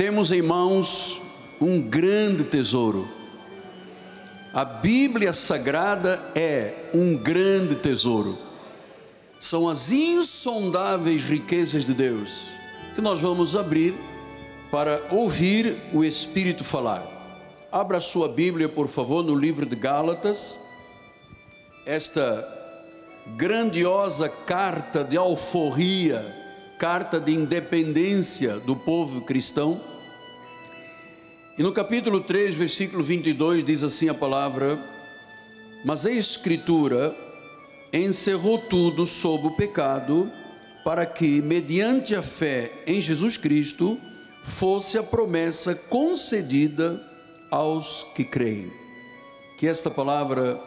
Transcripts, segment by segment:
Temos em mãos um grande tesouro. A Bíblia Sagrada é um grande tesouro. São as insondáveis riquezas de Deus que nós vamos abrir para ouvir o Espírito falar. Abra sua Bíblia, por favor, no livro de Gálatas. Esta grandiosa carta de alforria, carta de independência do povo cristão. E no capítulo 3, versículo 22, diz assim a palavra: Mas a Escritura encerrou tudo sob o pecado, para que, mediante a fé em Jesus Cristo, fosse a promessa concedida aos que creem. Que esta palavra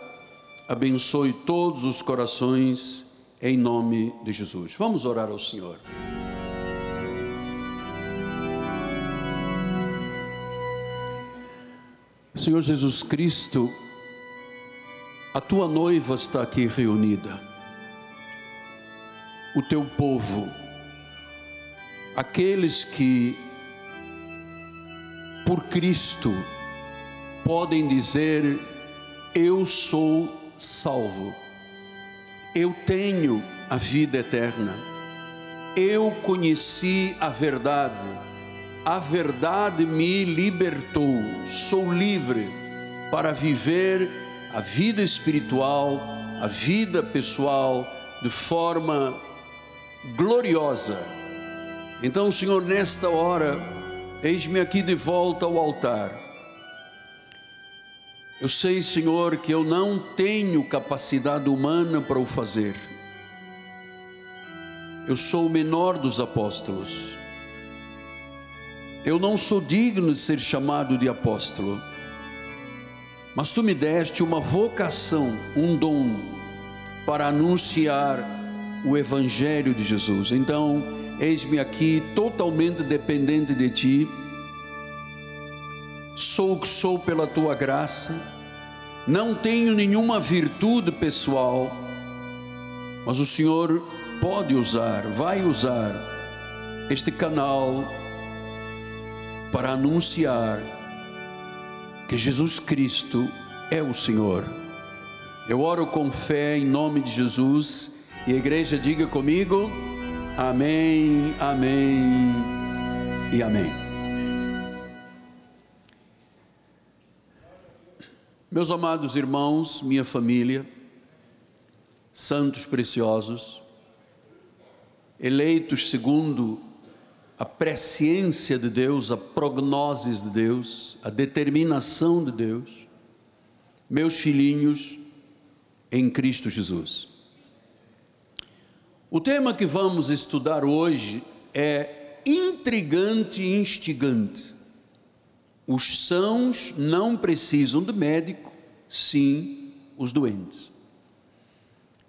abençoe todos os corações, em nome de Jesus. Vamos orar ao Senhor. Senhor Jesus Cristo, a tua noiva está aqui reunida, o teu povo, aqueles que, por Cristo, podem dizer: Eu sou salvo, eu tenho a vida eterna, eu conheci a verdade, a verdade me libertou, sou livre para viver a vida espiritual, a vida pessoal de forma gloriosa. Então, Senhor, nesta hora, eis-me aqui de volta ao altar eu sei, Senhor, que eu não tenho capacidade humana para o fazer. Eu sou o menor dos apóstolos. Eu não sou digno de ser chamado de apóstolo. Mas tu me deste uma vocação, um dom para anunciar o evangelho de Jesus. Então, eis-me aqui totalmente dependente de ti. Sou o que sou pela tua graça não tenho nenhuma virtude pessoal, mas o Senhor pode usar, vai usar este canal para anunciar que Jesus Cristo é o Senhor. Eu oro com fé em nome de Jesus e a igreja diga comigo: Amém, Amém e Amém. Meus amados irmãos, minha família, santos preciosos, eleitos segundo a presciência de Deus, a prognoses de Deus, a determinação de Deus, meus filhinhos em Cristo Jesus. O tema que vamos estudar hoje é intrigante e instigante. Os sãos não precisam de médico, sim os doentes.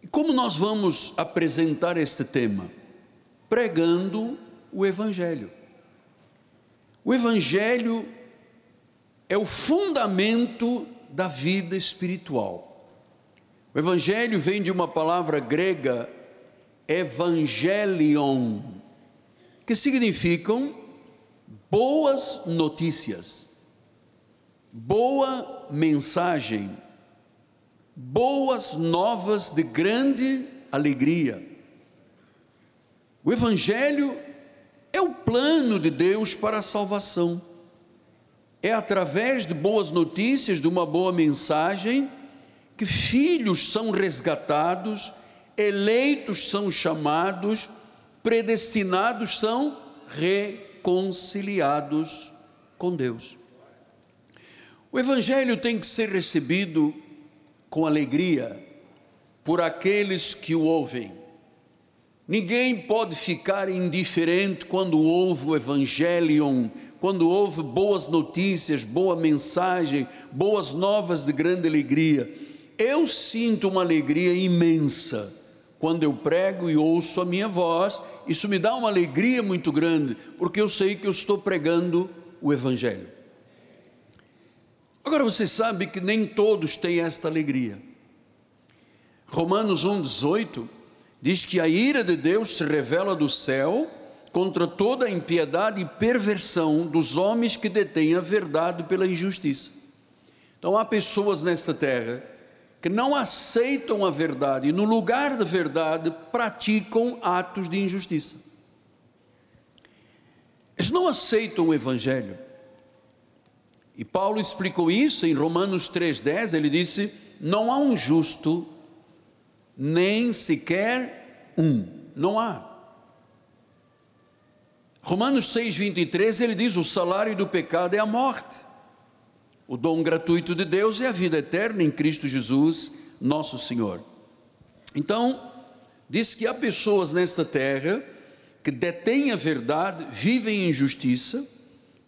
E como nós vamos apresentar este tema? Pregando o Evangelho. O Evangelho é o fundamento da vida espiritual. O Evangelho vem de uma palavra grega, evangelion, que significam boas notícias boa mensagem, boas novas de grande alegria. O Evangelho é o plano de Deus para a salvação. É através de boas notícias, de uma boa mensagem, que filhos são resgatados, eleitos são chamados, predestinados são reconciliados com Deus. O Evangelho tem que ser recebido com alegria por aqueles que o ouvem. Ninguém pode ficar indiferente quando ouve o Evangelho, quando ouve boas notícias, boa mensagem, boas novas de grande alegria. Eu sinto uma alegria imensa quando eu prego e ouço a minha voz, isso me dá uma alegria muito grande, porque eu sei que eu estou pregando o Evangelho. Agora você sabe que nem todos têm esta alegria. Romanos 1,18 diz que a ira de Deus se revela do céu contra toda a impiedade e perversão dos homens que detêm a verdade pela injustiça. Então há pessoas nesta terra que não aceitam a verdade e, no lugar da verdade, praticam atos de injustiça. Eles não aceitam o Evangelho. E Paulo explicou isso em Romanos 3,10. Ele disse: Não há um justo, nem sequer um. Não há. Romanos 6,23 ele diz: O salário do pecado é a morte. O dom gratuito de Deus é a vida eterna em Cristo Jesus, nosso Senhor. Então, diz que há pessoas nesta terra que detêm a verdade, vivem em justiça,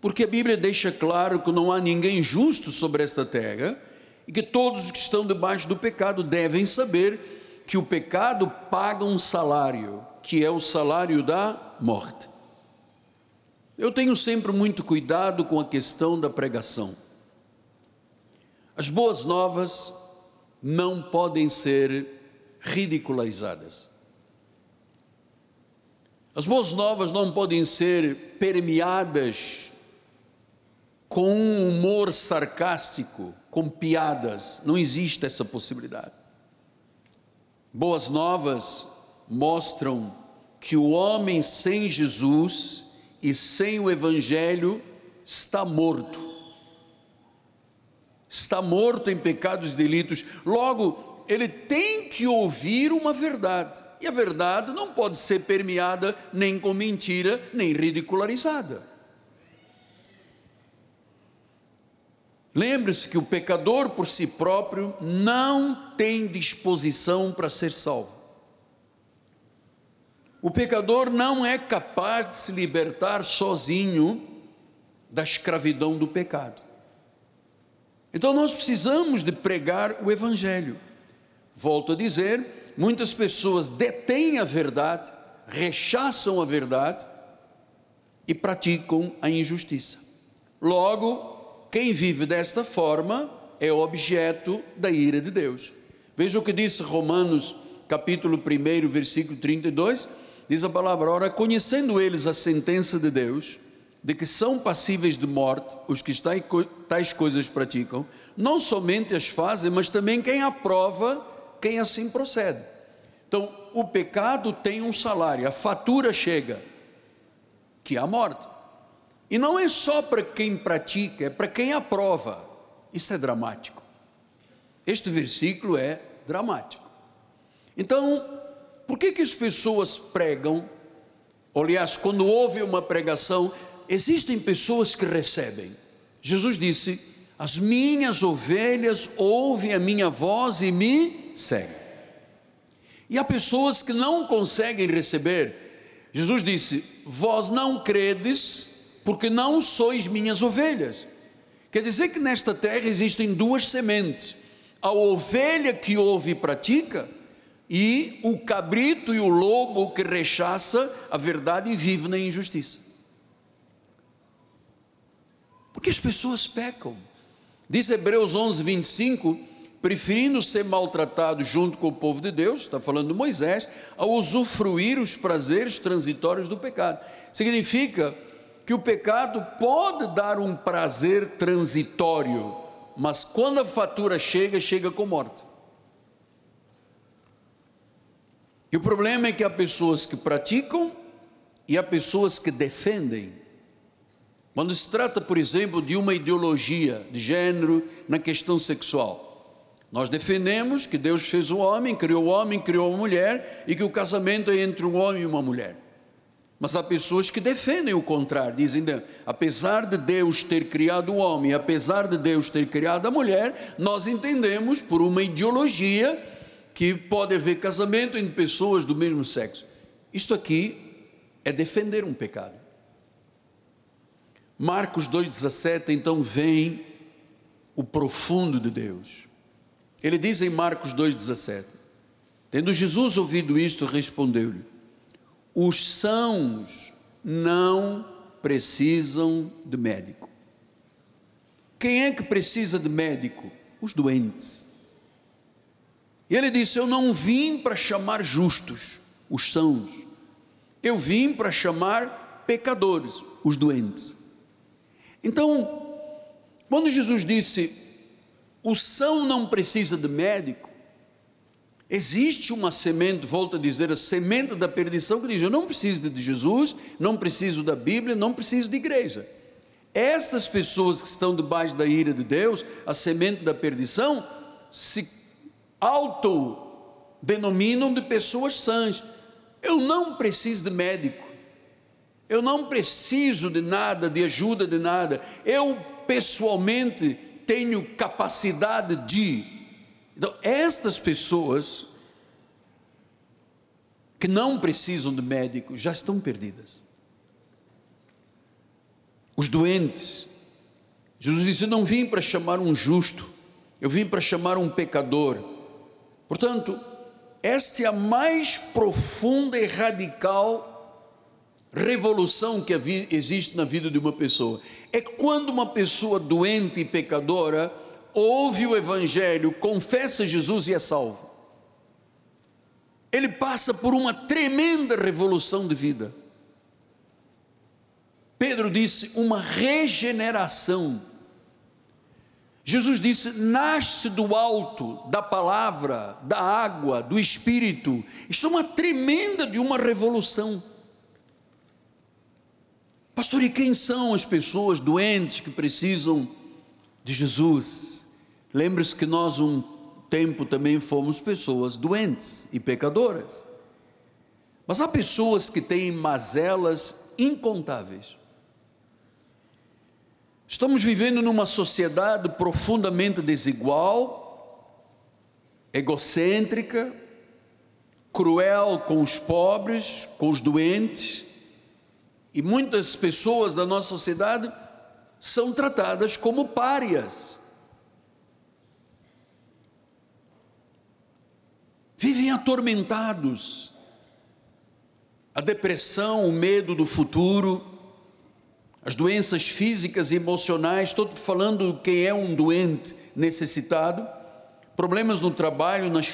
porque a Bíblia deixa claro que não há ninguém justo sobre esta terra e que todos que estão debaixo do pecado devem saber que o pecado paga um salário, que é o salário da morte. Eu tenho sempre muito cuidado com a questão da pregação. As boas novas não podem ser ridicularizadas. As boas novas não podem ser permeadas com um humor sarcástico, com piadas. Não existe essa possibilidade. Boas novas mostram que o homem sem Jesus e sem o Evangelho está morto. Está morto em pecados e delitos, logo, ele tem que ouvir uma verdade, e a verdade não pode ser permeada nem com mentira, nem ridicularizada. Lembre-se que o pecador por si próprio não tem disposição para ser salvo. O pecador não é capaz de se libertar sozinho da escravidão do pecado. Então nós precisamos de pregar o Evangelho. Volto a dizer, muitas pessoas detêm a verdade, rechaçam a verdade e praticam a injustiça. Logo, quem vive desta forma é objeto da ira de Deus. Veja o que disse Romanos, capítulo 1, versículo 32, diz a palavra: Ora, conhecendo eles a sentença de Deus, de que são passíveis de morte os que tais coisas praticam, não somente as fazem, mas também quem aprova, quem assim procede. Então, o pecado tem um salário, a fatura chega, que é a morte. E não é só para quem pratica, é para quem aprova. Isso é dramático. Este versículo é dramático. Então, por que, que as pessoas pregam? Aliás, quando houve uma pregação, existem pessoas que recebem. Jesus disse: As minhas ovelhas ouvem a minha voz e me seguem. E há pessoas que não conseguem receber. Jesus disse: Vós não credes, porque não sois minhas ovelhas. Quer dizer que nesta terra existem duas sementes: a ovelha que ouve e pratica, e o cabrito e o lobo que rechaça a verdade e vive na injustiça. Porque as pessoas pecam. Diz Hebreus 11, 25: preferindo ser maltratado junto com o povo de Deus, está falando de Moisés, a usufruir os prazeres transitórios do pecado. Significa que o pecado pode dar um prazer transitório, mas quando a fatura chega, chega com morte. E o problema é que há pessoas que praticam e há pessoas que defendem quando se trata, por exemplo, de uma ideologia de gênero na questão sexual, nós defendemos que Deus fez o homem, criou o homem, criou a mulher e que o casamento é entre um homem e uma mulher. Mas há pessoas que defendem o contrário, dizem, apesar de Deus ter criado o homem, apesar de Deus ter criado a mulher, nós entendemos por uma ideologia que pode haver casamento entre pessoas do mesmo sexo. Isto aqui é defender um pecado. Marcos 2,17, então vem o profundo de Deus. Ele diz em Marcos 2,17: Tendo Jesus ouvido isto, respondeu-lhe: Os sãos não precisam de médico. Quem é que precisa de médico? Os doentes. Ele disse: Eu não vim para chamar justos, os sãos. Eu vim para chamar pecadores, os doentes. Então, quando Jesus disse, o são não precisa de médico, existe uma semente, volto a dizer, a semente da perdição que diz: eu não preciso de Jesus, não preciso da Bíblia, não preciso de igreja. Estas pessoas que estão debaixo da ira de Deus, a semente da perdição, se autodenominam de pessoas sãs. Eu não preciso de médico, eu não preciso de nada, de ajuda de nada, eu pessoalmente tenho capacidade de. Então, estas pessoas que não precisam de médico já estão perdidas os doentes. Jesus disse: Eu não vim para chamar um justo, eu vim para chamar um pecador. Portanto, esta é a mais profunda e radical revolução que existe na vida de uma pessoa. É quando uma pessoa doente e pecadora ouve o Evangelho, confessa Jesus e é salvo. Ele passa por uma tremenda revolução de vida. Pedro disse uma regeneração. Jesus disse: nasce do alto, da palavra, da água, do espírito. Isto é uma tremenda de uma revolução. Pastor, e quem são as pessoas doentes que precisam de Jesus? Lembre-se que nós, um tempo, também fomos pessoas doentes e pecadoras. Mas há pessoas que têm mazelas incontáveis. Estamos vivendo numa sociedade profundamente desigual, egocêntrica, cruel com os pobres, com os doentes, e muitas pessoas da nossa sociedade são tratadas como párias. Vivem atormentados. A depressão, o medo do futuro, as doenças físicas e emocionais, estou falando quem é um doente necessitado, problemas no trabalho, nas,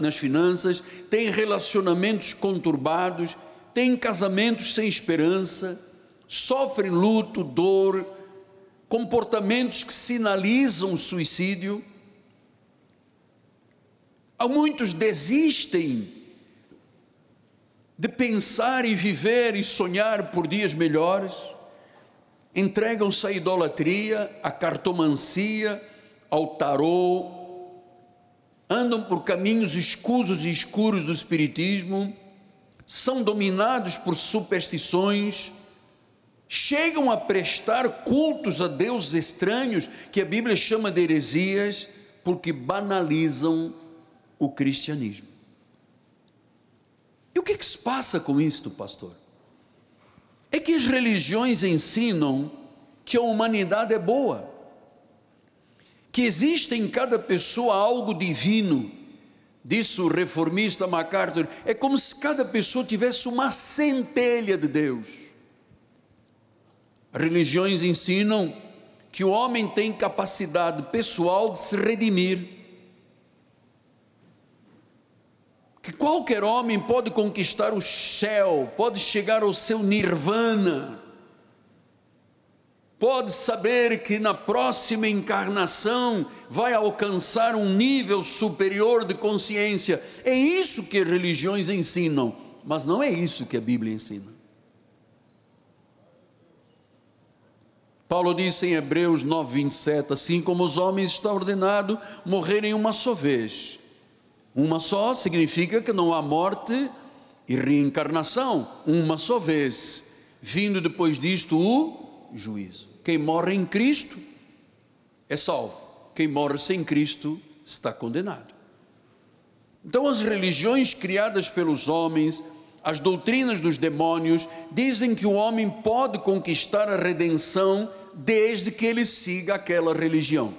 nas finanças, tem relacionamentos conturbados, tem casamentos sem esperança, sofre luto, dor, comportamentos que sinalizam suicídio. Muitos desistem de pensar e viver e sonhar por dias melhores entregam-se à idolatria, à cartomancia, ao tarô, andam por caminhos escusos e escuros do espiritismo, são dominados por superstições, chegam a prestar cultos a deuses estranhos, que a Bíblia chama de heresias, porque banalizam o cristianismo. E o que, que se passa com isto, pastor? é que as religiões ensinam que a humanidade é boa, que existe em cada pessoa algo divino. Disse o reformista MacArthur: é como se cada pessoa tivesse uma centelha de Deus. Religiões ensinam que o homem tem capacidade pessoal de se redimir que qualquer homem pode conquistar o céu, pode chegar ao seu nirvana, pode saber que na próxima encarnação vai alcançar um nível superior de consciência. É isso que religiões ensinam, mas não é isso que a Bíblia ensina. Paulo disse em Hebreus 9:27, assim como os homens está ordenado morrerem uma só vez uma só significa que não há morte e reencarnação, uma só vez, vindo depois disto o juízo. Quem morre em Cristo é salvo, quem morre sem Cristo está condenado. Então, as religiões criadas pelos homens, as doutrinas dos demônios, dizem que o homem pode conquistar a redenção desde que ele siga aquela religião.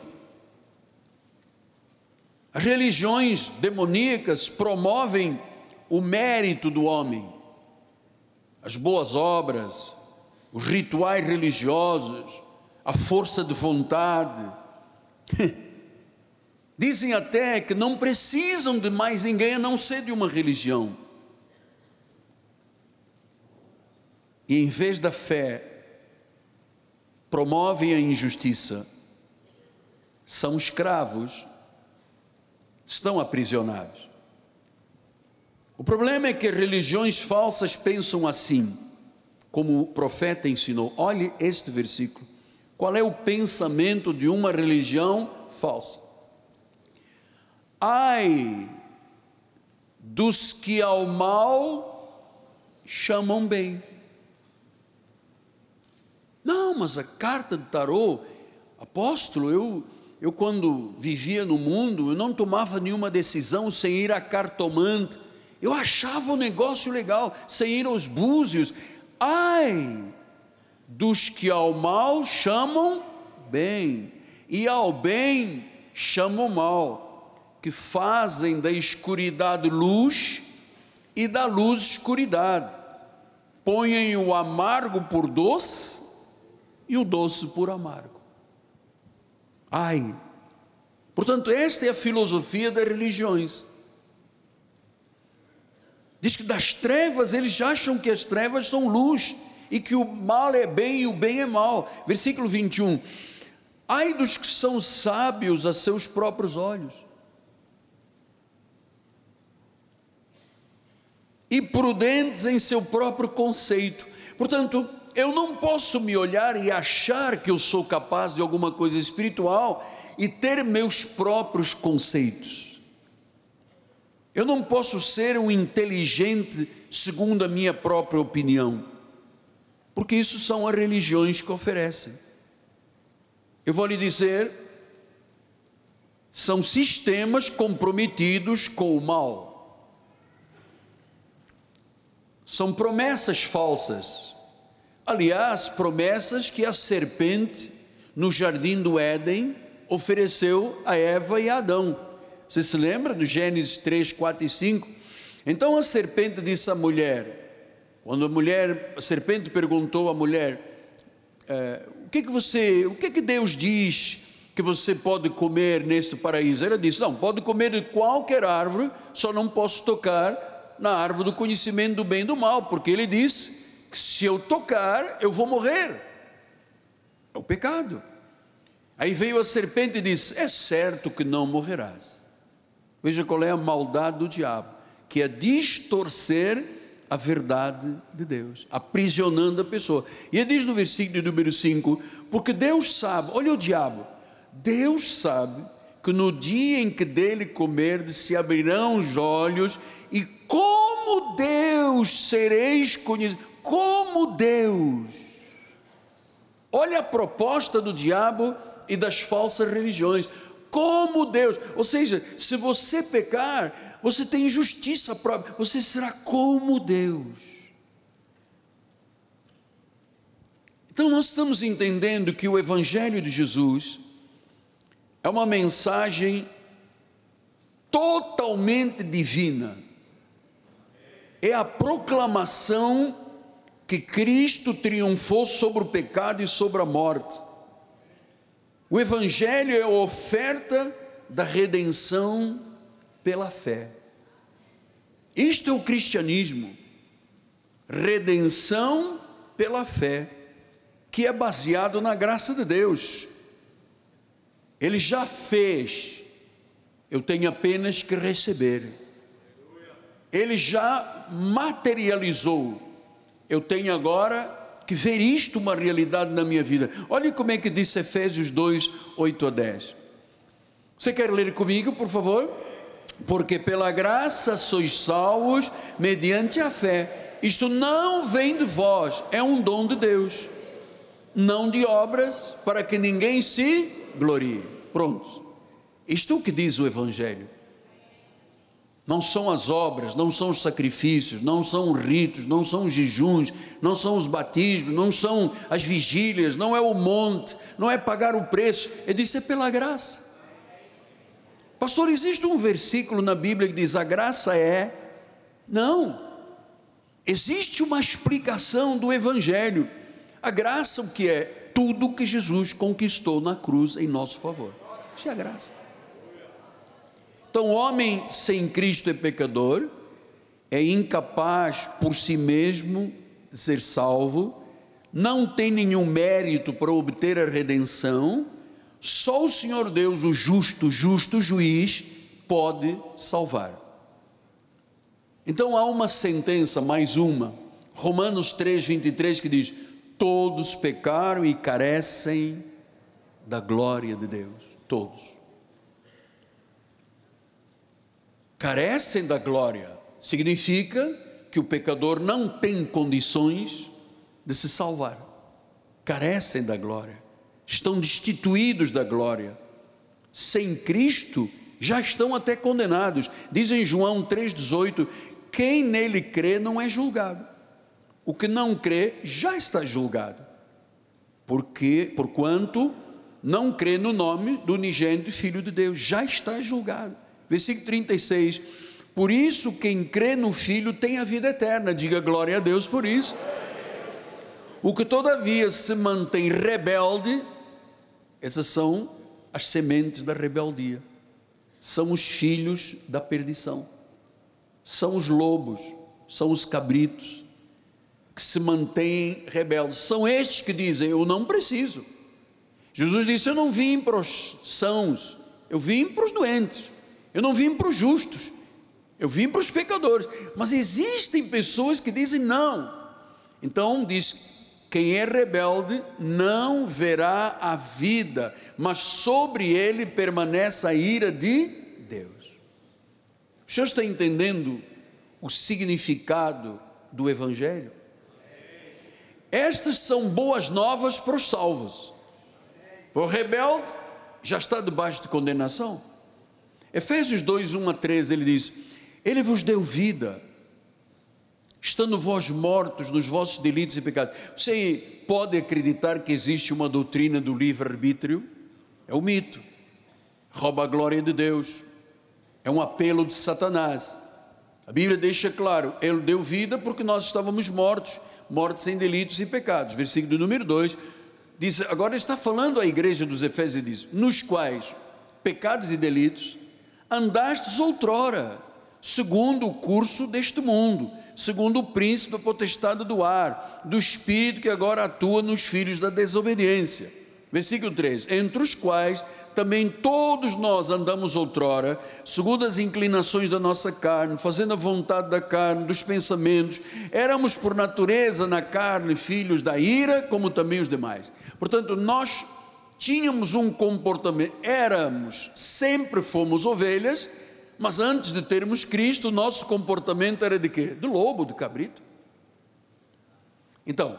As religiões demoníacas promovem o mérito do homem, as boas obras, os rituais religiosos, a força de vontade. Dizem até que não precisam de mais ninguém a não ser de uma religião. e em vez da fé promovem a injustiça, são escravos, estão aprisionados. O problema é que religiões falsas pensam assim, como o profeta ensinou. Olhe este versículo. Qual é o pensamento de uma religião falsa? Ai dos que ao mal chamam bem. Não, mas a carta de tarô, apóstolo, eu, eu quando vivia no mundo, eu não tomava nenhuma decisão sem ir a cartomante. Eu achava o negócio legal, sem ir aos búzios. Ai dos que ao mal chamam bem, e ao bem chamam mal, que fazem da escuridade luz e da luz escuridade, põem o amargo por doce e o doce por amargo. Ai, portanto, esta é a filosofia das religiões. Diz que das trevas eles acham que as trevas são luz e que o mal é bem e o bem é mal. Versículo 21. Ai dos que são sábios a seus próprios olhos e prudentes em seu próprio conceito. Portanto, eu não posso me olhar e achar que eu sou capaz de alguma coisa espiritual e ter meus próprios conceitos. Eu não posso ser um inteligente segundo a minha própria opinião, porque isso são as religiões que oferecem. Eu vou lhe dizer, são sistemas comprometidos com o mal, são promessas falsas Aliás, promessas que a serpente no jardim do Éden ofereceu a Eva e a Adão. Você se lembra do Gênesis 3, 4 e 5? Então a serpente disse à mulher, quando a mulher, a serpente perguntou à mulher, é, o que que você, o que que Deus diz que você pode comer neste paraíso? Ela disse, não, pode comer de qualquer árvore, só não posso tocar na árvore do conhecimento do bem e do mal, porque ele disse se eu tocar, eu vou morrer. É o pecado. Aí veio a serpente e disse: É certo que não morrerás. Veja qual é a maldade do diabo, que é distorcer a verdade de Deus, aprisionando a pessoa. E ele diz no versículo número 5: Porque Deus sabe, olha o diabo, Deus sabe que no dia em que dele comer, se abrirão os olhos, e como Deus sereis conhecidos como Deus. Olha a proposta do diabo e das falsas religiões. Como Deus. Ou seja, se você pecar, você tem justiça própria, você será como Deus. Então nós estamos entendendo que o Evangelho de Jesus é uma mensagem totalmente divina. É a proclamação que Cristo triunfou sobre o pecado e sobre a morte. O Evangelho é a oferta da redenção pela fé. Isto é o cristianismo, redenção pela fé, que é baseado na graça de Deus. Ele já fez, eu tenho apenas que receber. Ele já materializou, eu tenho agora que ver isto uma realidade na minha vida. Olha como é que diz Efésios 2, 8 a 10. Você quer ler comigo, por favor? Porque pela graça sois salvos mediante a fé. Isto não vem de vós, é um dom de Deus, não de obras, para que ninguém se glorie. Pronto. Isto é o que diz o Evangelho não são as obras, não são os sacrifícios, não são os ritos, não são os jejuns, não são os batismos, não são as vigílias, não é o monte, não é pagar o preço, é dizer é pela graça. Pastor, existe um versículo na Bíblia que diz: a graça é. Não, existe uma explicação do Evangelho. A graça, o que é? Tudo que Jesus conquistou na cruz em nosso favor. Isso é a graça. Então, o homem sem Cristo é pecador, é incapaz por si mesmo de ser salvo, não tem nenhum mérito para obter a redenção, só o Senhor Deus, o justo, justo juiz, pode salvar. Então há uma sentença, mais uma, Romanos 3, 23, que diz: Todos pecaram e carecem da glória de Deus, todos. Carecem da glória, significa que o pecador não tem condições de se salvar, carecem da glória, estão destituídos da glória. Sem Cristo, já estão até condenados. Diz em João 3,18: quem nele crê não é julgado. O que não crê já está julgado. Porque, porquanto não crê no nome do unigênito Filho de Deus, já está julgado. Versículo 36. Por isso, quem crê no Filho tem a vida eterna. Diga glória a Deus por isso. O que todavia se mantém rebelde, essas são as sementes da rebeldia, são os filhos da perdição são os lobos, são os cabritos que se mantêm rebeldes. São estes que dizem: Eu não preciso. Jesus disse: Eu não vim para os sãos, eu vim para os doentes, eu não vim para os justos, eu vim para os pecadores. Mas existem pessoas que dizem não. Então diz: Quem é rebelde não verá a vida, mas sobre ele permanece a ira de o senhor está entendendo o significado do Evangelho? Estas são boas novas para os salvos. O rebelde já está debaixo de condenação. Efésios 2, 1 a 13, ele diz: Ele vos deu vida, estando vós mortos nos vossos delitos e pecados. Você pode acreditar que existe uma doutrina do livre-arbítrio? É o mito, rouba a glória de Deus é um apelo de Satanás. A Bíblia deixa claro: Ele deu vida porque nós estávamos mortos, mortos em delitos e pecados. Versículo número 2 diz: agora está falando à igreja dos Efésios e diz: nos quais pecados e delitos andastes outrora, segundo o curso deste mundo, segundo o príncipe da potestade do ar, do espírito que agora atua nos filhos da desobediência. Versículo 3: entre os quais também todos nós andamos outrora, segundo as inclinações da nossa carne, fazendo a vontade da carne, dos pensamentos, éramos por natureza na carne filhos da ira, como também os demais. Portanto, nós tínhamos um comportamento, éramos, sempre fomos ovelhas, mas antes de termos Cristo, nosso comportamento era de quê? De lobo, de cabrito. Então,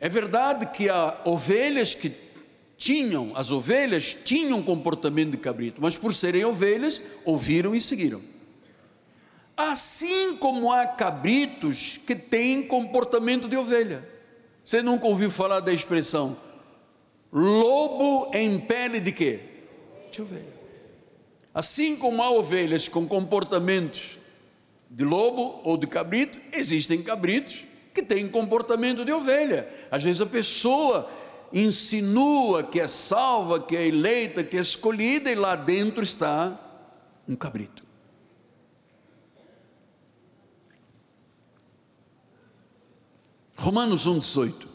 é verdade que há ovelhas que tinham, as ovelhas tinham comportamento de cabrito, mas por serem ovelhas, ouviram e seguiram. Assim como há cabritos que têm comportamento de ovelha. Você nunca ouviu falar da expressão lobo em pele de quê? De ovelha. Assim como há ovelhas com comportamentos de lobo ou de cabrito, existem cabritos que têm comportamento de ovelha. Às vezes a pessoa insinua que é salva, que é eleita, que é escolhida, e lá dentro está um cabrito. Romanos 1,18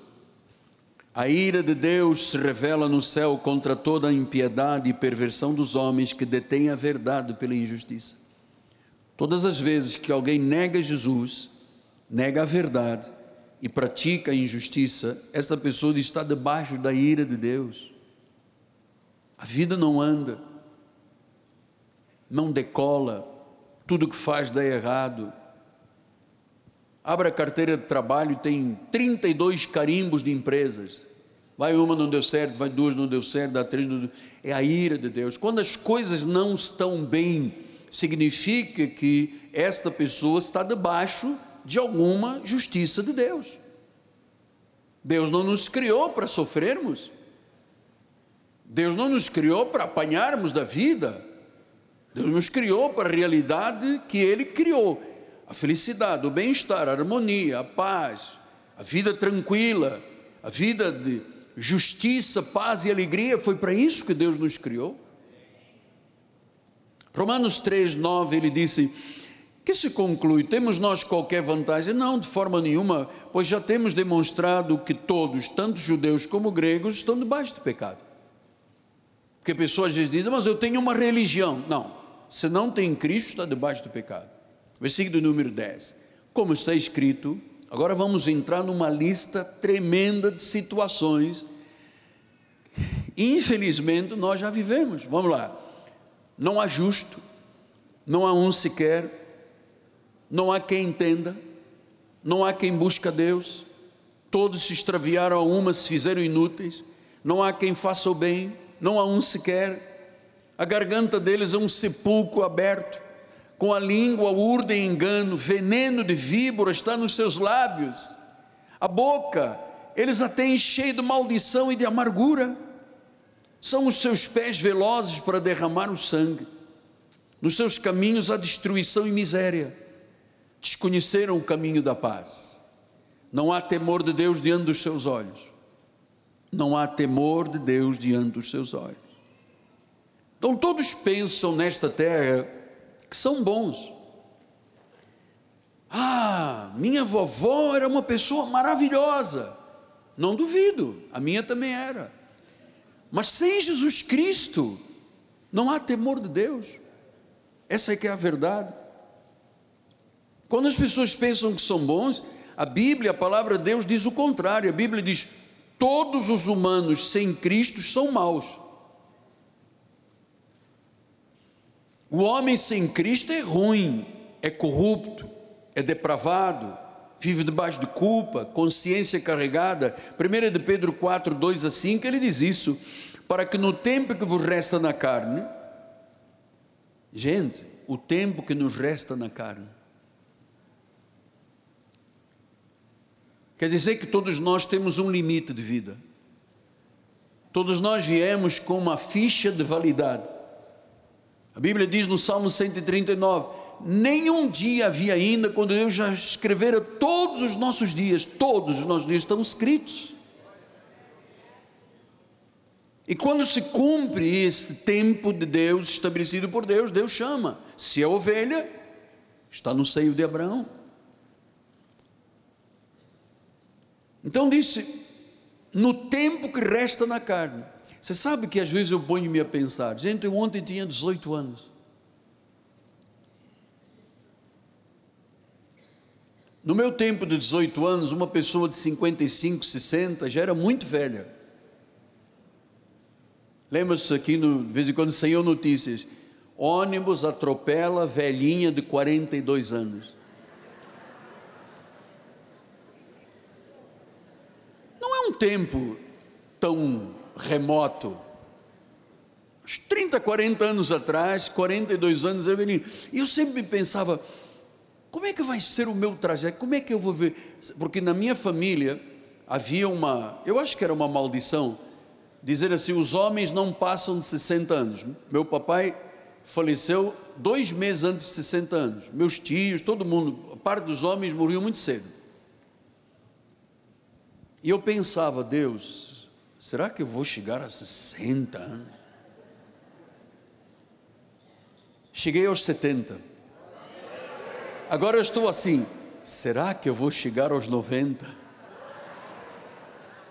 A ira de Deus se revela no céu contra toda a impiedade e perversão dos homens que detêm a verdade pela injustiça. Todas as vezes que alguém nega Jesus, nega a verdade, e pratica a injustiça, esta pessoa está debaixo da ira de Deus. A vida não anda, não decola, tudo que faz dá errado. Abre a carteira de trabalho e tem 32 carimbos de empresas. Vai uma, não deu certo, vai duas, não deu certo, dá três, não deu... é a ira de Deus. Quando as coisas não estão bem, significa que esta pessoa está debaixo de alguma justiça de Deus. Deus não nos criou para sofrermos. Deus não nos criou para apanharmos da vida. Deus nos criou para a realidade que Ele criou: a felicidade, o bem-estar, a harmonia, a paz, a vida tranquila, a vida de justiça, paz e alegria. Foi para isso que Deus nos criou. Romanos 3, 9, ele disse: Que se conclui? Temos nós qualquer vantagem? Não, de forma nenhuma, pois já temos demonstrado que todos, tanto judeus como gregos, estão debaixo do pecado. Porque pessoas às vezes dizem, mas eu tenho uma religião. Não, se não tem Cristo, está debaixo do pecado. Versículo número 10. Como está escrito, agora vamos entrar numa lista tremenda de situações. Infelizmente, nós já vivemos. Vamos lá. Não há justo, não há um sequer, não há quem entenda, não há quem busca Deus, todos se extraviaram a uma, se fizeram inúteis, não há quem faça o bem, não há um sequer, a garganta deles é um sepulcro aberto, com a língua urdem engano, veneno de víbora está nos seus lábios, a boca, eles a têm cheio de maldição e de amargura, são os seus pés velozes para derramar o sangue, nos seus caminhos há destruição e miséria, desconheceram o caminho da paz, não há temor de Deus diante dos seus olhos, não há temor de Deus diante dos seus olhos. Então todos pensam nesta terra que são bons. Ah, minha vovó era uma pessoa maravilhosa. Não duvido, a minha também era. Mas sem Jesus Cristo, não há temor de Deus. Essa é que é a verdade. Quando as pessoas pensam que são bons, a Bíblia, a palavra de Deus diz o contrário. A Bíblia diz: todos os humanos sem Cristo são maus. O homem sem Cristo é ruim, é corrupto, é depravado, vive debaixo de culpa, consciência carregada. 1 de Pedro 4, 2 a 5, ele diz isso, para que no tempo que vos resta na carne, gente, o tempo que nos resta na carne, quer dizer que todos nós temos um limite de vida, todos nós viemos com uma ficha de validade, a Bíblia diz no Salmo 139: nenhum dia havia ainda quando Deus já escrevera todos os nossos dias, todos os nossos dias estão escritos. E quando se cumpre esse tempo de Deus estabelecido por Deus, Deus chama. Se é ovelha, está no seio de Abraão. Então disse: no tempo que resta na carne, você sabe que às vezes eu ponho-me a pensar, gente, eu ontem tinha 18 anos. No meu tempo de 18 anos, uma pessoa de 55, 60 já era muito velha. Lembra-se aqui, no, de vez em quando saiu notícias: ônibus atropela velhinha de 42 anos. Não é um tempo tão remoto. Uns 30, 40 anos atrás, 42 anos eu veni. E eu sempre pensava, como é que vai ser o meu trajeto? Como é que eu vou ver? Porque na minha família havia uma, eu acho que era uma maldição, dizer assim: os homens não passam de 60 anos. Meu papai faleceu dois meses antes de 60 anos. Meus tios, todo mundo, a parte dos homens morriam muito cedo. E eu pensava, Deus, Será que eu vou chegar a 60 anos? Cheguei aos 70. Agora eu estou assim. Será que eu vou chegar aos 90?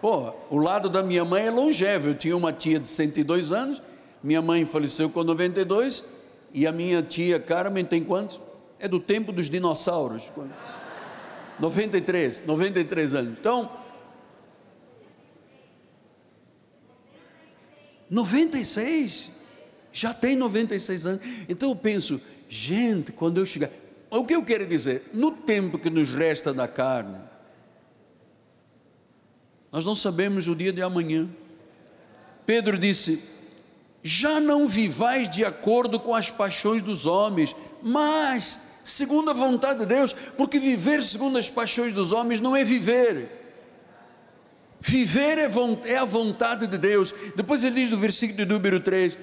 Pô, o lado da minha mãe é longevo. Eu tinha uma tia de 102 anos. Minha mãe faleceu com 92. E a minha tia Carmen tem quantos? É do tempo dos dinossauros. 93, 93 anos. Então, 96, já tem 96 anos. Então eu penso, gente, quando eu chegar. O que eu quero dizer? No tempo que nos resta da carne, nós não sabemos o dia de amanhã. Pedro disse: Já não vivais de acordo com as paixões dos homens, mas segundo a vontade de Deus, porque viver segundo as paixões dos homens não é viver Viver é, é a vontade de Deus. Depois ele diz no versículo número 3: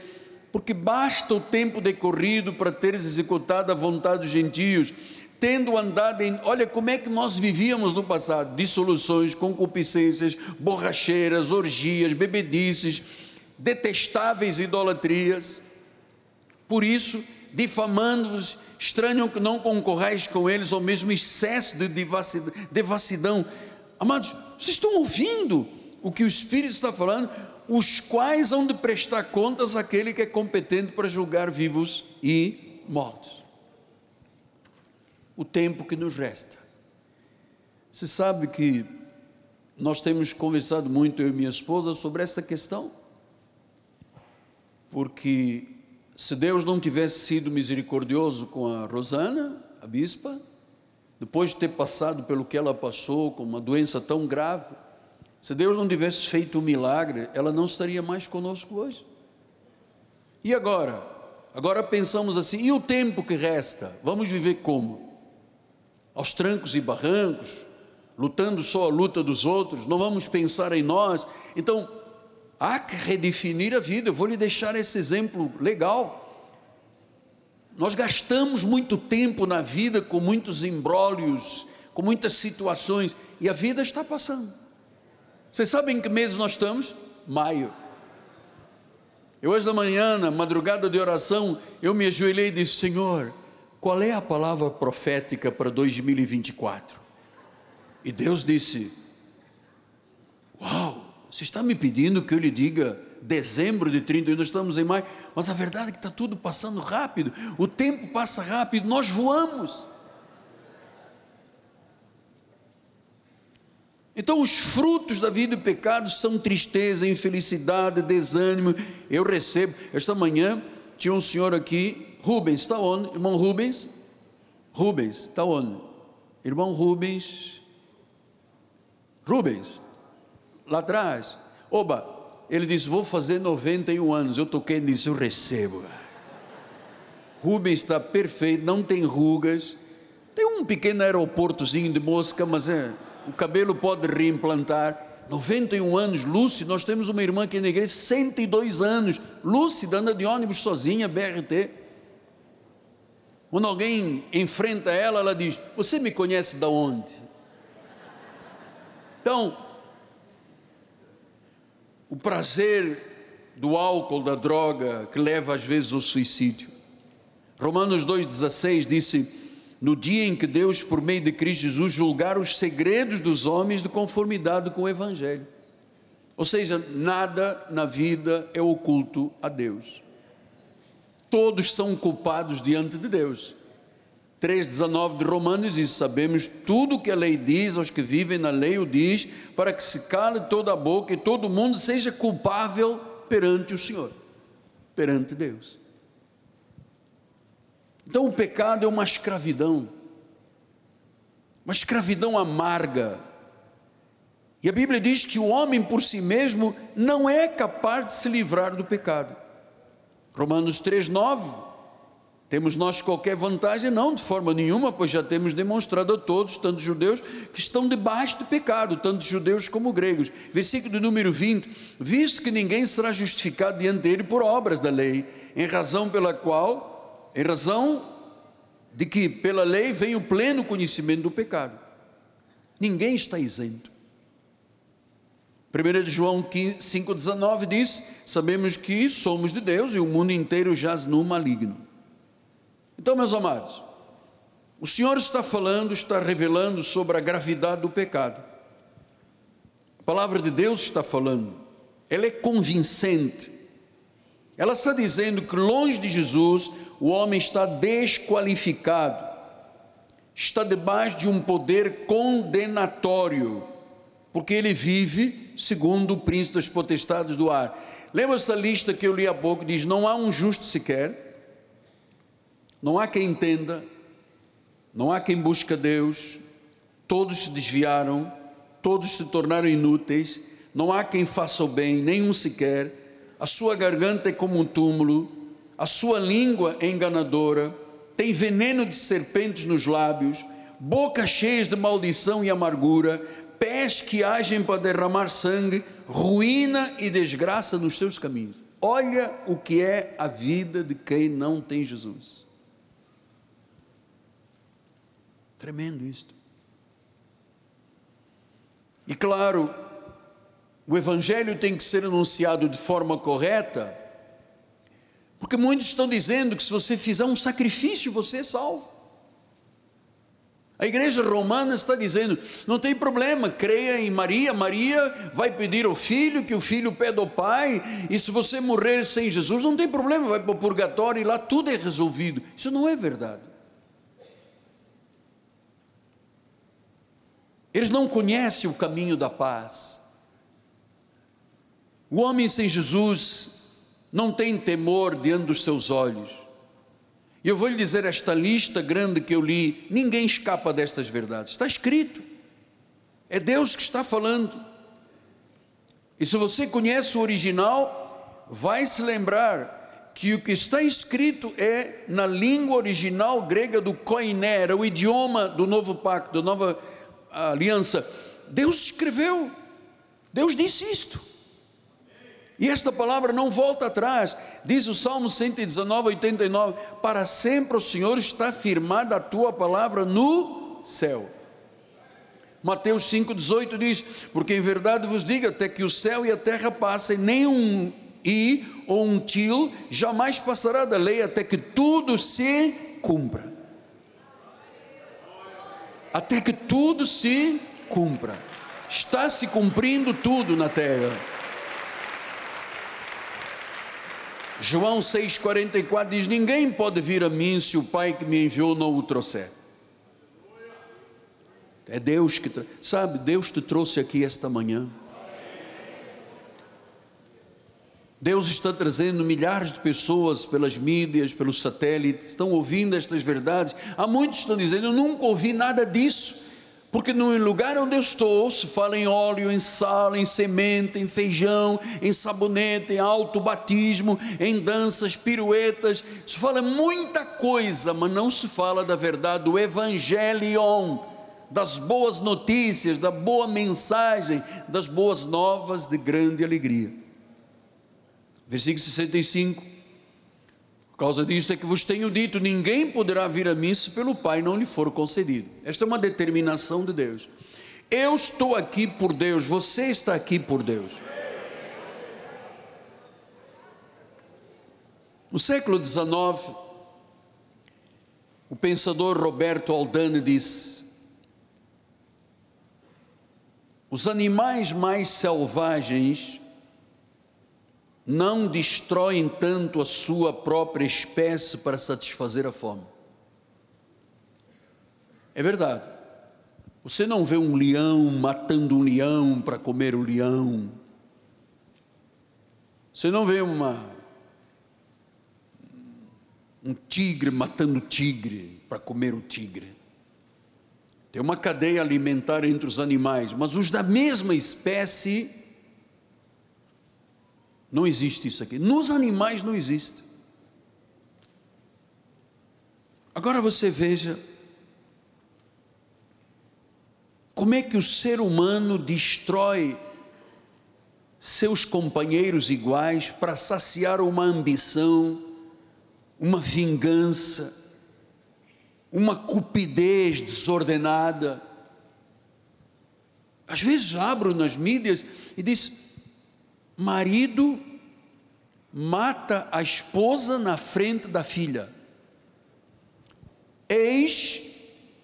Porque basta o tempo decorrido para teres executado a vontade dos gentios, tendo andado em. Olha como é que nós vivíamos no passado: dissoluções, concupiscências, borracheiras, orgias, bebedices, detestáveis idolatrias. Por isso, difamando-vos, Estranho que não concorrais com eles ao mesmo excesso de devassidão. Amados, vocês estão ouvindo o que o Espírito está falando? Os quais hão de prestar contas àquele que é competente para julgar vivos e mortos. O tempo que nos resta. Você sabe que nós temos conversado muito, eu e minha esposa, sobre esta questão, porque se Deus não tivesse sido misericordioso com a Rosana, a bispa, depois de ter passado pelo que ela passou, com uma doença tão grave, se Deus não tivesse feito o um milagre, ela não estaria mais conosco hoje. E agora? Agora pensamos assim: e o tempo que resta? Vamos viver como? Aos trancos e barrancos, lutando só a luta dos outros, não vamos pensar em nós. Então, há que redefinir a vida. Eu vou lhe deixar esse exemplo legal. Nós gastamos muito tempo na vida com muitos embrólios, com muitas situações, e a vida está passando. Vocês sabem em que mês nós estamos? Maio. Eu hoje da manhã, na madrugada de oração, eu me ajoelhei e disse: Senhor, qual é a palavra profética para 2024? E Deus disse: você está me pedindo que eu lhe diga dezembro de 31, nós estamos em maio, mas a verdade é que está tudo passando rápido, o tempo passa rápido, nós voamos. Então, os frutos da vida e pecado são tristeza, infelicidade, desânimo. Eu recebo. Esta manhã tinha um senhor aqui, Rubens, está onde? Irmão Rubens? Rubens, está onde? Irmão Rubens. Rubens, lá atrás. Oba, ele disse: Vou fazer 91 anos. Eu toquei nisso, eu recebo. Rubens está perfeito, não tem rugas. Tem um pequeno aeroportozinho de mosca, mas é, o cabelo pode reimplantar. 91 anos, Lúcia, nós temos uma irmã aqui na igreja, 102 anos, Lúcia anda de ônibus sozinha, BRT. Quando alguém enfrenta ela, ela diz: Você me conhece da onde? Então, o prazer do álcool, da droga, que leva às vezes ao suicídio. Romanos 2,16 disse: No dia em que Deus, por meio de Cristo Jesus, julgar os segredos dos homens de conformidade com o Evangelho. Ou seja, nada na vida é oculto a Deus. Todos são culpados diante de Deus. 3,19 de Romanos diz: Sabemos tudo o que a lei diz, aos que vivem na lei o diz, para que se cale toda a boca e todo mundo seja culpável perante o Senhor, perante Deus. Então o pecado é uma escravidão, uma escravidão amarga. E a Bíblia diz que o homem por si mesmo não é capaz de se livrar do pecado. Romanos 3,9 temos nós qualquer vantagem? Não, de forma nenhuma, pois já temos demonstrado a todos, tanto judeus, que estão debaixo de pecado, tanto judeus como gregos. Versículo número 20: Visto que ninguém será justificado diante dele por obras da lei, em razão pela qual, em razão de que pela lei vem o pleno conhecimento do pecado. Ninguém está isento. 1 João 5,19 diz: Sabemos que somos de Deus e o mundo inteiro jaz no maligno. Então, meus amados, o Senhor está falando, está revelando sobre a gravidade do pecado. A palavra de Deus está falando, ela é convincente. Ela está dizendo que longe de Jesus o homem está desqualificado, está debaixo de um poder condenatório, porque ele vive segundo o príncipe das potestades do ar. Lembra essa lista que eu li há pouco? Diz: Não há um justo sequer não há quem entenda, não há quem busque Deus, todos se desviaram, todos se tornaram inúteis, não há quem faça o bem, nenhum sequer. A sua garganta é como um túmulo, a sua língua é enganadora, tem veneno de serpentes nos lábios, bocas cheias de maldição e amargura, pés que agem para derramar sangue, ruína e desgraça nos seus caminhos. Olha o que é a vida de quem não tem Jesus. Tremendo isto. E claro, o Evangelho tem que ser anunciado de forma correta, Porque muitos estão dizendo que se você fizer um sacrifício, você é salvo. A igreja romana está dizendo: não tem problema, creia em Maria, Maria vai pedir ao filho, que o filho pede ao pai, e se você morrer sem Jesus, não tem problema, vai para o purgatório e lá tudo é resolvido. Isso não é verdade. Eles não conhecem o caminho da paz. O homem sem Jesus não tem temor diante dos seus olhos. E eu vou lhe dizer esta lista grande que eu li, ninguém escapa destas verdades. Está escrito. É Deus que está falando. E se você conhece o original, vai se lembrar que o que está escrito é na língua original grega do koiné, era o idioma do novo pacto, da nova aliança. Deus escreveu. Deus disse isto. E esta palavra não volta atrás, diz o Salmo 119, 89: Para sempre o Senhor está firmada a tua palavra no céu. Mateus 5,18 diz: Porque em verdade vos digo, até que o céu e a terra passem, nem um i ou um til jamais passará da lei, até que tudo se cumpra. Até que tudo se cumpra. Está se cumprindo tudo na terra. João 6,44 diz: Ninguém pode vir a mim se o Pai que me enviou não o trouxer. É Deus que, sabe, Deus te trouxe aqui esta manhã. Deus está trazendo milhares de pessoas pelas mídias, pelos satélites, estão ouvindo estas verdades. Há muitos que estão dizendo: Eu nunca ouvi nada disso. Porque no lugar onde eu estou se fala em óleo, em sal, em semente, em feijão, em sabonete, em alto batismo, em danças, piruetas, se fala muita coisa, mas não se fala da verdade do evangelion, das boas notícias, da boa mensagem, das boas novas de grande alegria. Versículo 65 por causa disso é que vos tenho dito: ninguém poderá vir a mim se pelo Pai não lhe for concedido. Esta é uma determinação de Deus. Eu estou aqui por Deus, você está aqui por Deus. No século XIX, o pensador Roberto Aldani diz: os animais mais selvagens não destroem tanto a sua própria espécie para satisfazer a fome. É verdade. Você não vê um leão matando um leão para comer o leão. Você não vê uma um tigre matando tigre para comer o tigre. Tem uma cadeia alimentar entre os animais, mas os da mesma espécie não existe isso aqui. Nos animais não existe. Agora você veja como é que o ser humano destrói seus companheiros iguais para saciar uma ambição, uma vingança, uma cupidez desordenada. Às vezes abro nas mídias e diz: marido mata a esposa na frente da filha. Ex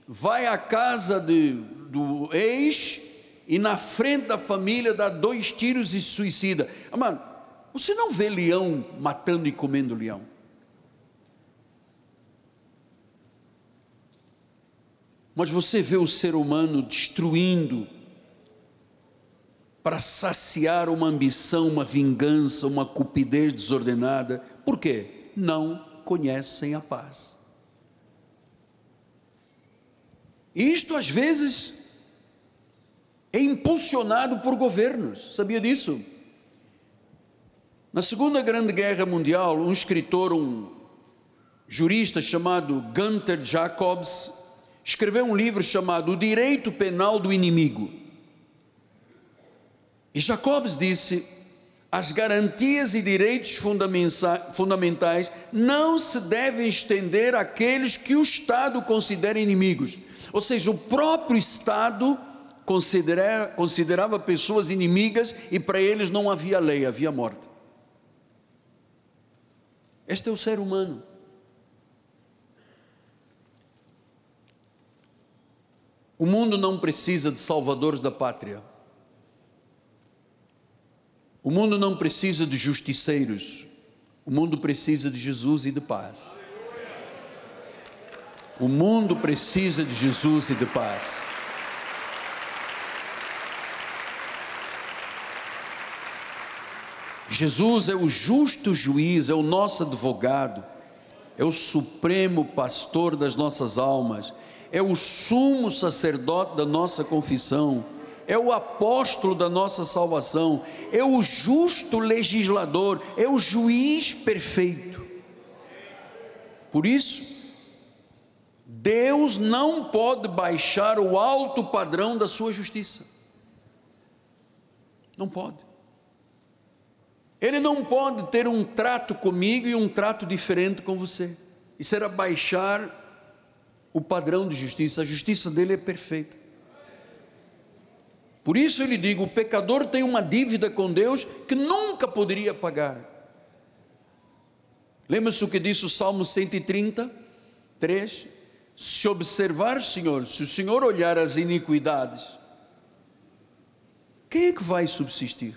vai à casa de, do ex e na frente da família dá dois tiros e suicida. Mano, você não vê leão matando e comendo leão. Mas você vê o ser humano destruindo para saciar uma ambição, uma vingança, uma cupidez desordenada. Por quê? Não conhecem a paz. Isto às vezes é impulsionado por governos, sabia disso? Na Segunda Grande Guerra Mundial, um escritor, um jurista chamado Gunther Jacobs, escreveu um livro chamado O Direito Penal do Inimigo. E Jacobs disse: as garantias e direitos fundamentais não se devem estender àqueles que o Estado considera inimigos. Ou seja, o próprio Estado considera, considerava pessoas inimigas e para eles não havia lei, havia morte. Este é o ser humano. O mundo não precisa de salvadores da pátria. O mundo não precisa de justiceiros. O mundo precisa de Jesus e de paz. O mundo precisa de Jesus e de paz. Jesus é o justo juiz, é o nosso advogado, é o supremo pastor das nossas almas, é o sumo sacerdote da nossa confissão, é o apóstolo da nossa salvação, é o justo legislador, é o juiz perfeito. Por isso, Deus não pode baixar o alto padrão da sua justiça. Não pode. Ele não pode ter um trato comigo e um trato diferente com você. Isso era baixar o padrão de justiça. A justiça dele é perfeita. Por isso ele digo, o pecador tem uma dívida com Deus que nunca poderia pagar. Lembra-se o que disse o Salmo 130, 3? Se observar, Senhor, se o Senhor olhar as iniquidades, quem é que vai subsistir?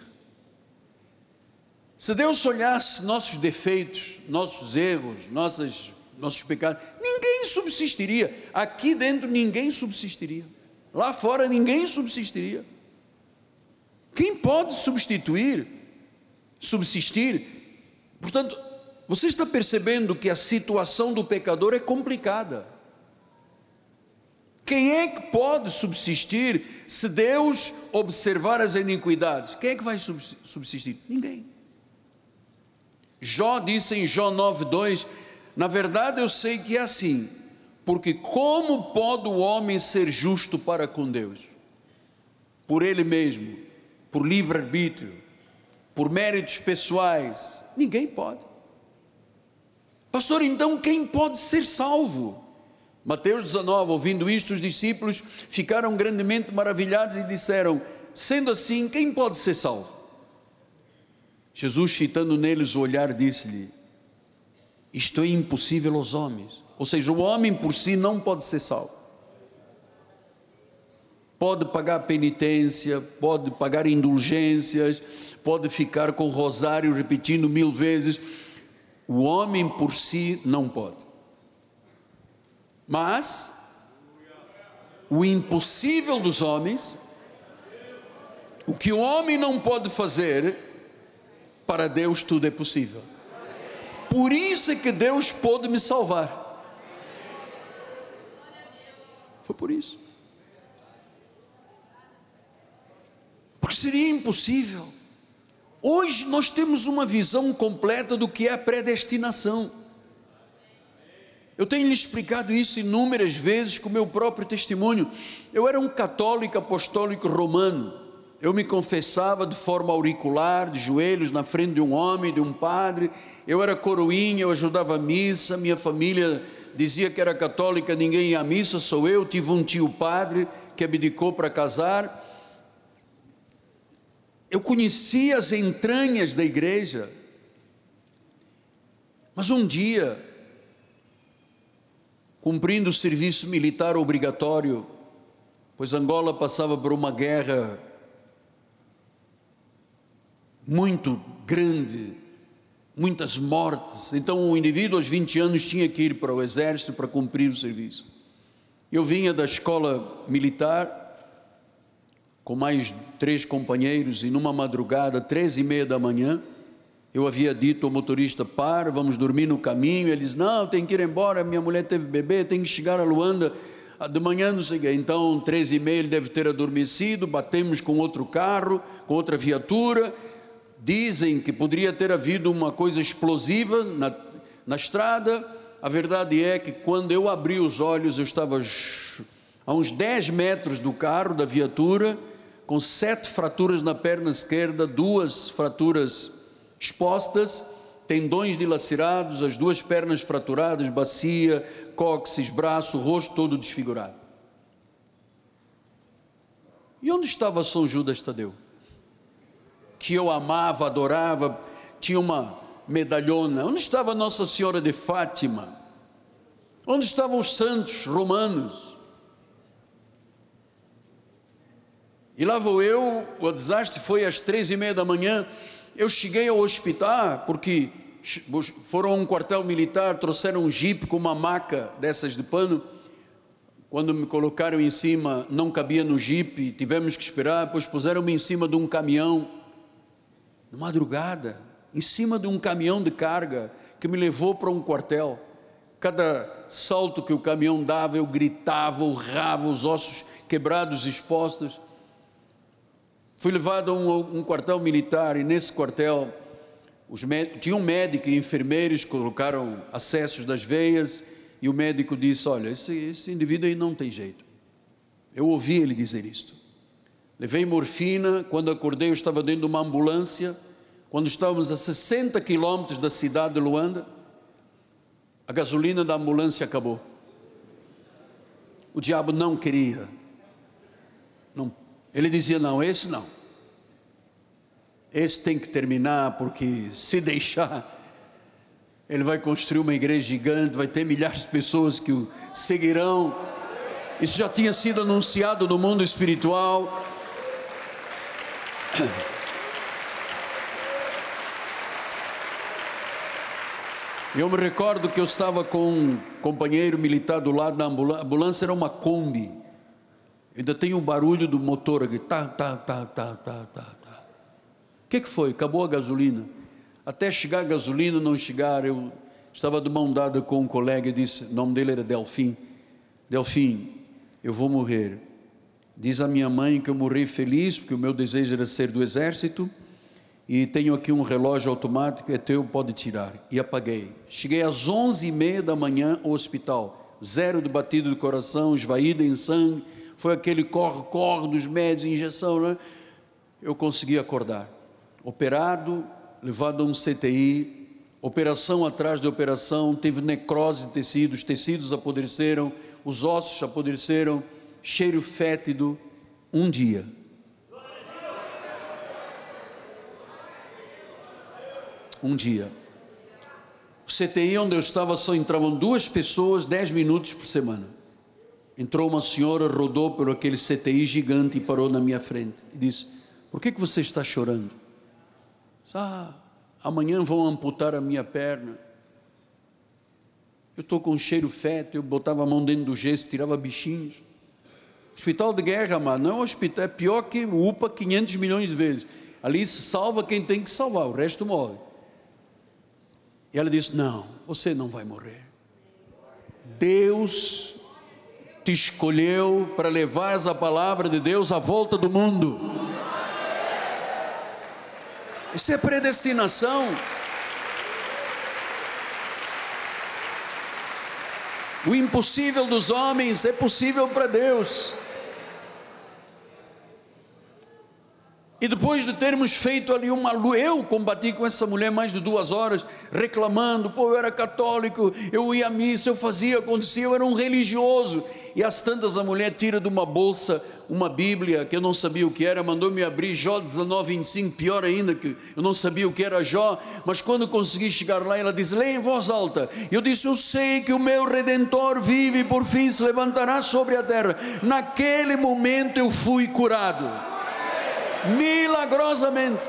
Se Deus olhasse nossos defeitos, nossos erros, nossas, nossos pecados, ninguém subsistiria. Aqui dentro ninguém subsistiria. Lá fora ninguém subsistiria. Quem pode substituir, subsistir? Portanto, você está percebendo que a situação do pecador é complicada. Quem é que pode subsistir se Deus observar as iniquidades? Quem é que vai subsistir? Ninguém. Jó disse em Jó 9:2, na verdade eu sei que é assim, porque como pode o homem ser justo para com Deus? Por ele mesmo, por livre arbítrio, por méritos pessoais, ninguém pode. Pastor, então quem pode ser salvo? Mateus 19, ouvindo isto, os discípulos ficaram grandemente maravilhados e disseram: Sendo assim, quem pode ser salvo? Jesus, fitando neles o olhar, disse-lhe: Isto é impossível aos homens. Ou seja, o homem por si não pode ser salvo. Pode pagar penitência, pode pagar indulgências, pode ficar com o rosário repetindo mil vezes. O homem por si não pode. Mas, o impossível dos homens, o que o homem não pode fazer, para Deus tudo é possível. Por isso é que Deus pôde me salvar. Foi por isso. Porque seria impossível. Hoje nós temos uma visão completa do que é a predestinação. Eu tenho lhe explicado isso inúmeras vezes com meu próprio testemunho. Eu era um católico apostólico romano eu me confessava de forma auricular, de joelhos, na frente de um homem, de um padre. Eu era coroinha, eu ajudava a missa. Minha família dizia que era católica, ninguém ia à missa, sou eu. Tive um tio padre que abdicou para casar. Eu conhecia as entranhas da igreja. Mas um dia, cumprindo o serviço militar obrigatório, pois Angola passava por uma guerra muito grande, muitas mortes. Então o indivíduo aos 20 anos tinha que ir para o exército para cumprir o serviço. Eu vinha da escola militar com mais três companheiros e numa madrugada, três e meia da manhã, eu havia dito ao motorista, para, vamos dormir no caminho. Ele disse, não, tem que ir embora, minha mulher teve bebê, tem que chegar a Luanda ah, de manhã, não sei o quê. Então, três e meia ele deve ter adormecido, batemos com outro carro, com outra viatura, Dizem que poderia ter havido uma coisa explosiva na, na estrada. A verdade é que quando eu abri os olhos, eu estava a uns 10 metros do carro, da viatura, com sete fraturas na perna esquerda, duas fraturas expostas, tendões dilacerados, as duas pernas fraturadas, bacia, cóccix, braço, rosto todo desfigurado. E onde estava São Judas Tadeu? Que eu amava, adorava, tinha uma medalhona? Onde estava Nossa Senhora de Fátima? Onde estavam os santos romanos? E lá vou eu, o desastre foi às três e meia da manhã. Eu cheguei ao hospital porque foram a um quartel militar, trouxeram um jipe com uma maca dessas de pano. Quando me colocaram em cima, não cabia no jipe, tivemos que esperar, depois puseram-me em cima de um caminhão, madrugada, em cima de um caminhão de carga, que me levou para um quartel. Cada salto que o caminhão dava, eu gritava, urrava, os ossos quebrados, expostos. Fui levado a um, um quartel militar e nesse quartel os tinha um médico e enfermeiros colocaram acessos das veias e o médico disse: Olha, esse, esse indivíduo aí não tem jeito. Eu ouvi ele dizer isto. Levei morfina, quando acordei eu estava dentro de uma ambulância, quando estávamos a 60 quilômetros da cidade de Luanda, a gasolina da ambulância acabou. O diabo não queria. Não, ele dizia: Não, esse não esse tem que terminar, porque se deixar, ele vai construir uma igreja gigante, vai ter milhares de pessoas que o seguirão. Isso já tinha sido anunciado no mundo espiritual. Eu me recordo que eu estava com um companheiro militar do lado da ambulância, a ambulância era uma Kombi. Ainda tem o barulho do motor aqui, tá, tá, tá, tá, tá, tá que, que foi? Acabou a gasolina. Até chegar a gasolina, não chegar, eu estava de mão dada com um colega e disse, o nome dele era Delfim. Delfim, eu vou morrer. Diz a minha mãe que eu morri feliz, porque o meu desejo era ser do exército, e tenho aqui um relógio automático, é teu, pode tirar. E apaguei. Cheguei às onze e meia da manhã ao hospital, zero de batido do coração, esvaído em sangue, foi aquele corre-corre dos médicos, injeção, né? eu consegui acordar operado, levado a um CTI, operação atrás de operação, teve necrose de tecidos, tecidos apodreceram, os ossos apodreceram, cheiro fétido, um dia. Um dia. O CTI onde eu estava só entravam duas pessoas, dez minutos por semana. Entrou uma senhora, rodou por aquele CTI gigante e parou na minha frente e disse: Por que, que você está chorando? Ah, amanhã vão amputar a minha perna. Eu estou com cheiro feto, eu botava a mão dentro do gesso, tirava bichinhos. Hospital de guerra, mano, não é um hospital, é pior que UPA 500 milhões de vezes. Ali se salva quem tem que salvar, o resto morre. E ela disse: Não, você não vai morrer. Deus te escolheu para levar a palavra de Deus à volta do mundo. Isso é predestinação. O impossível dos homens é possível para Deus. E depois de termos feito ali uma eu combati com essa mulher mais de duas horas, reclamando, pô, eu era católico, eu ia à missa, eu fazia, acontecia, eu era um religioso. E às tantas a mulher tira de uma bolsa uma Bíblia que eu não sabia o que era, mandou-me abrir Jó 19, 25, pior ainda, que eu não sabia o que era Jó, mas quando consegui chegar lá, ela diz: leia em voz alta. Eu disse: Eu sei que o meu redentor vive e por fim se levantará sobre a terra. Naquele momento eu fui curado, milagrosamente.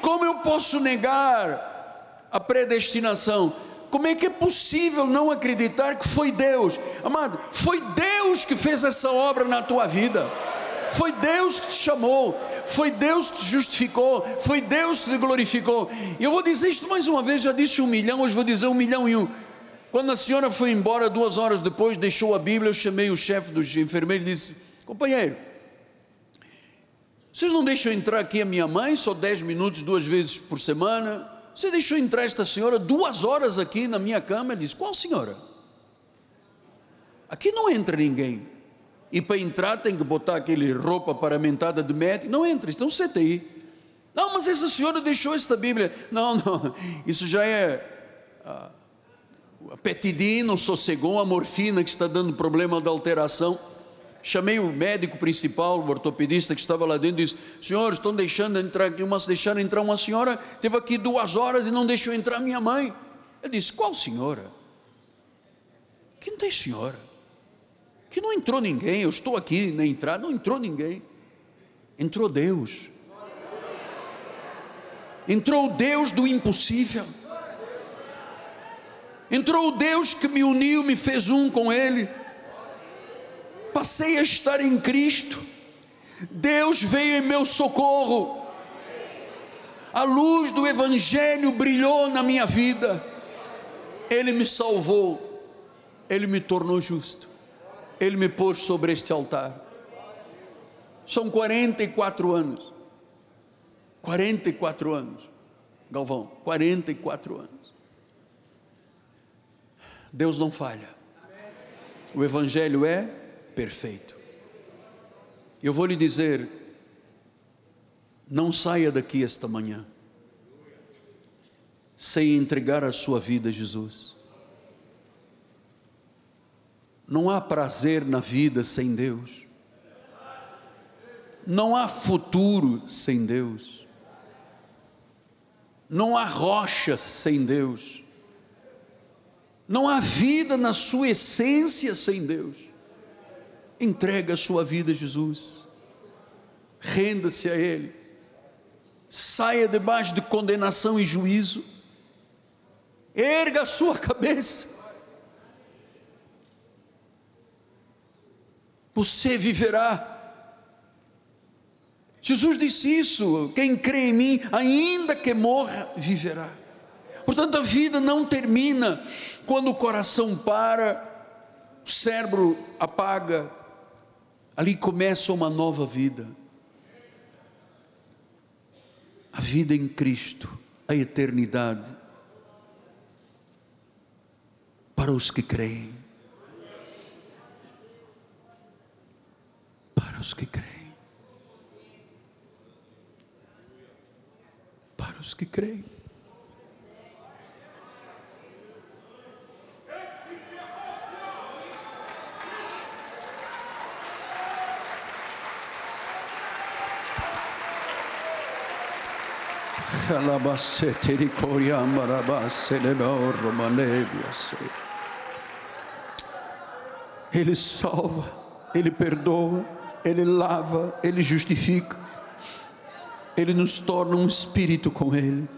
Como eu posso negar a predestinação? Como é que é possível não acreditar que foi Deus? Amado, foi Deus que fez essa obra na tua vida. Foi Deus que te chamou. Foi Deus que te justificou. Foi Deus que te glorificou. E eu vou dizer isto mais uma vez. Já disse um milhão, hoje vou dizer um milhão e um. Quando a senhora foi embora, duas horas depois, deixou a Bíblia. Eu chamei o chefe dos enfermeiros e disse: Companheiro, vocês não deixam entrar aqui a minha mãe só dez minutos, duas vezes por semana? Você deixou entrar esta senhora duas horas aqui na minha cama? Ele disse: Qual senhora? Aqui não entra ninguém. E para entrar tem que botar aquele roupa paramentada de médico. Não entra, estão é CTI. Não, mas essa senhora deixou esta Bíblia. Não, não, isso já é a, a petidina, o sossegon, a morfina que está dando problema da alteração. Chamei o médico principal, o ortopedista que estava lá dentro, e disse: Senhor, estão deixando entrar aqui, uma, deixaram entrar uma senhora, teve aqui duas horas e não deixou entrar minha mãe. Eu disse: Qual senhora? Que não tem senhora. Que não entrou ninguém. Eu estou aqui na entrada, não entrou ninguém. Entrou Deus. Entrou o Deus do impossível. Entrou o Deus que me uniu, me fez um com Ele passei a estar em Cristo, Deus veio em meu socorro, a luz do Evangelho brilhou na minha vida, Ele me salvou, Ele me tornou justo, Ele me pôs sobre este altar. São 44 anos, 44 anos, Galvão, 44 anos. Deus não falha, o Evangelho é perfeito. Eu vou lhe dizer, não saia daqui esta manhã sem entregar a sua vida a Jesus. Não há prazer na vida sem Deus. Não há futuro sem Deus. Não há rocha sem Deus. Não há vida na sua essência sem Deus. Entrega a sua vida a Jesus. Renda-se a Ele. Saia debaixo de condenação e juízo. Erga a sua cabeça. Você viverá. Jesus disse isso: quem crê em mim, ainda que morra, viverá. Portanto, a vida não termina quando o coração para, o cérebro apaga, ali começa uma nova vida. A vida em Cristo, a eternidade. Para os que creem. Para os que creem. Para os que creem. Ele salva, Ele perdoa, Ele lava, Ele justifica, Ele nos torna um espírito com Ele.